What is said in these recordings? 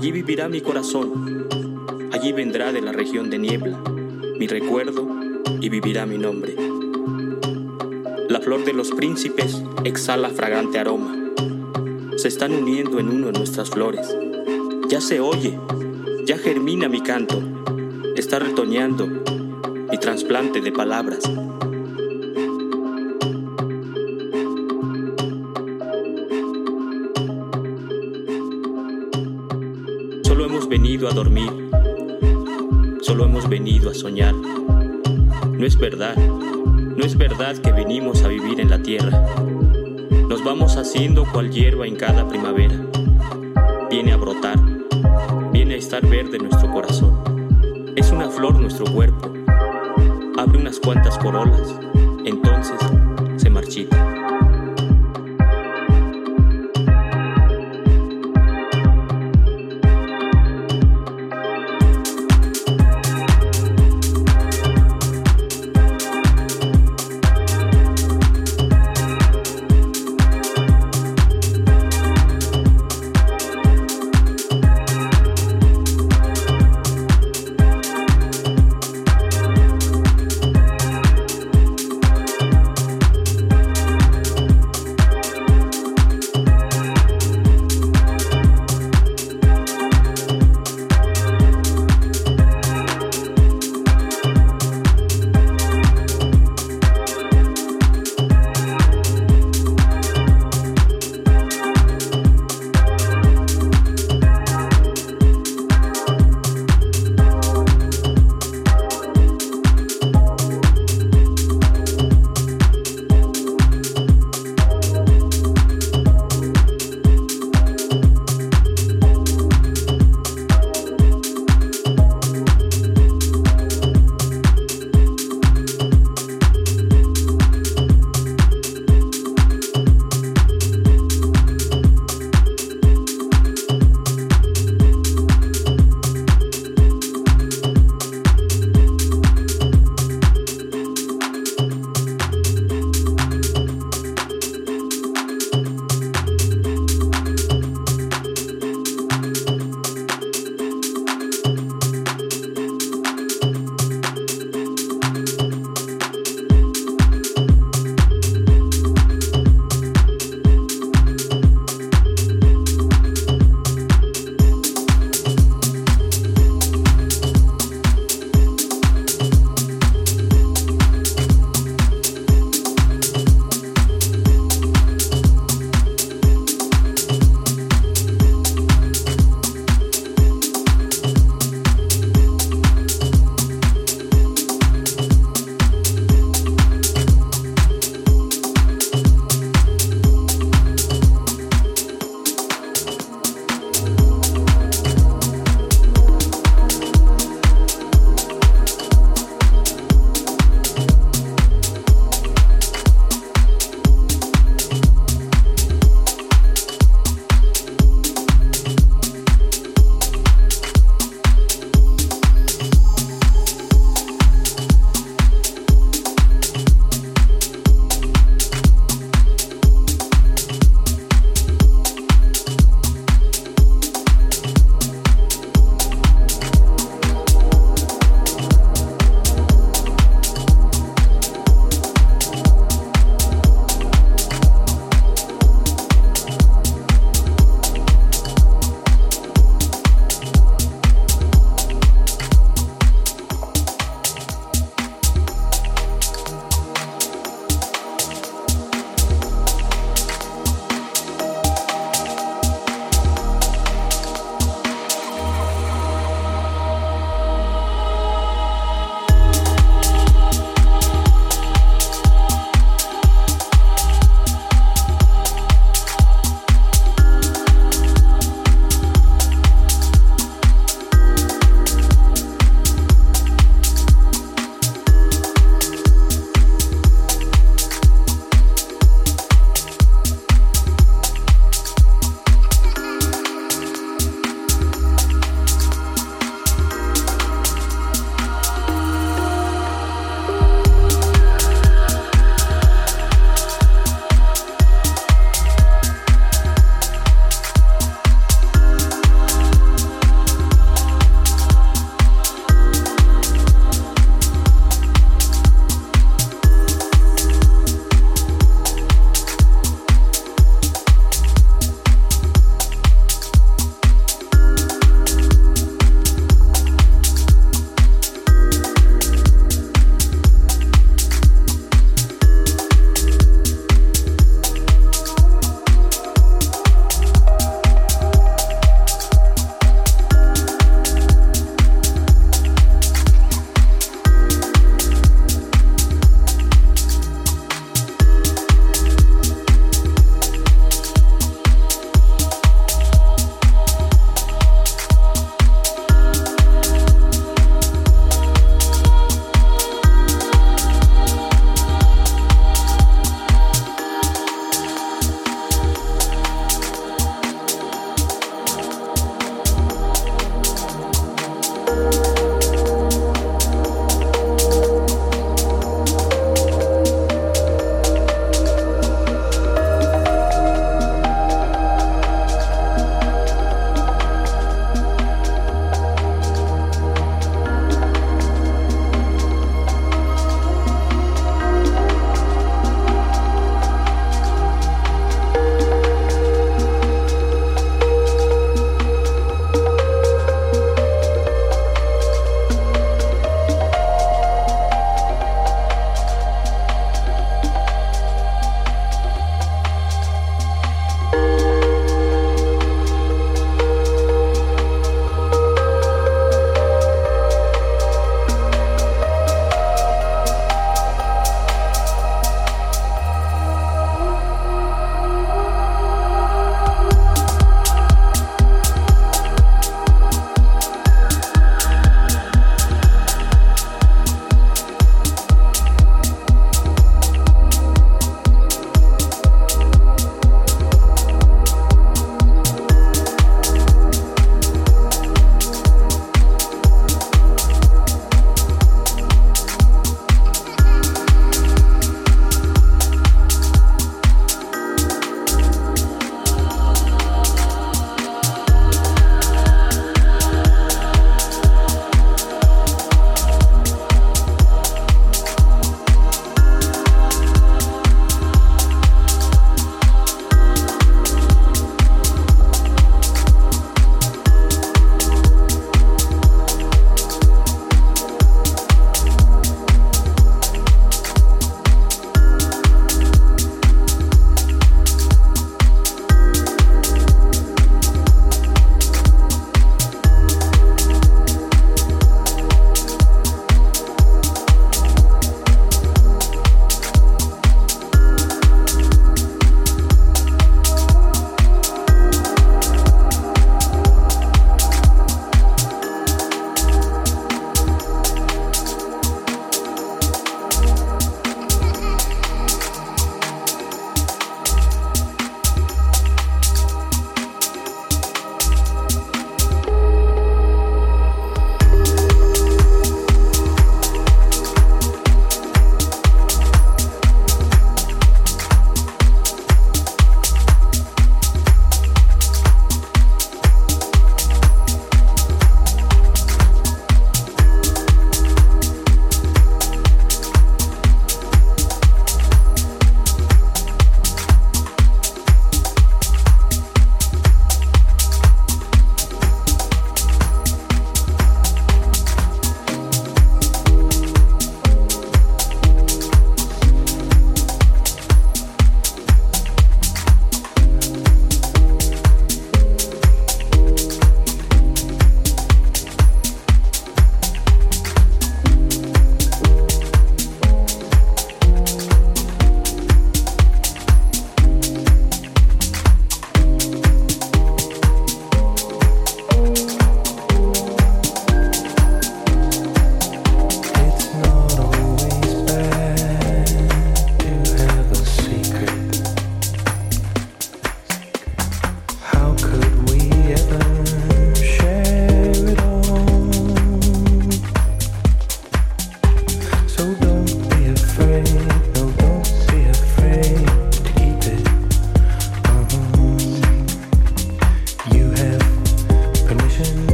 Allí vivirá mi corazón, allí vendrá de la región de niebla mi recuerdo y vivirá mi nombre. La flor de los príncipes exhala fragante aroma. Se están uniendo en uno nuestras flores. Ya se oye, ya germina mi canto, está retoñando mi trasplante de palabras. A dormir, solo hemos venido a soñar. No es verdad, no es verdad que venimos a vivir en la tierra. Nos vamos haciendo cual hierba en cada primavera. Viene a brotar, viene a estar verde nuestro corazón. Es una flor nuestro cuerpo. Abre unas cuantas corolas, entonces se marchita.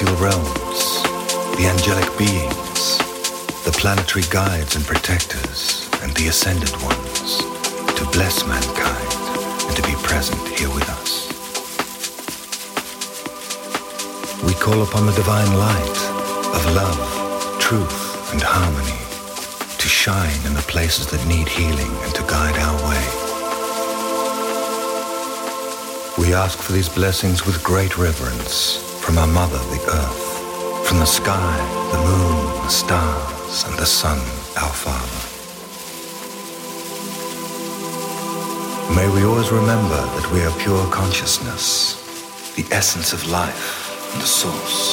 Celestial realms, the angelic beings, the planetary guides and protectors, and the ascended ones to bless mankind and to be present here with us. We call upon the divine light of love, truth, and harmony to shine in the places that need healing and to guide our way. We ask for these blessings with great reverence from our mother, the earth, from the sky, the moon, the stars, and the sun, our father. May we always remember that we are pure consciousness, the essence of life and the source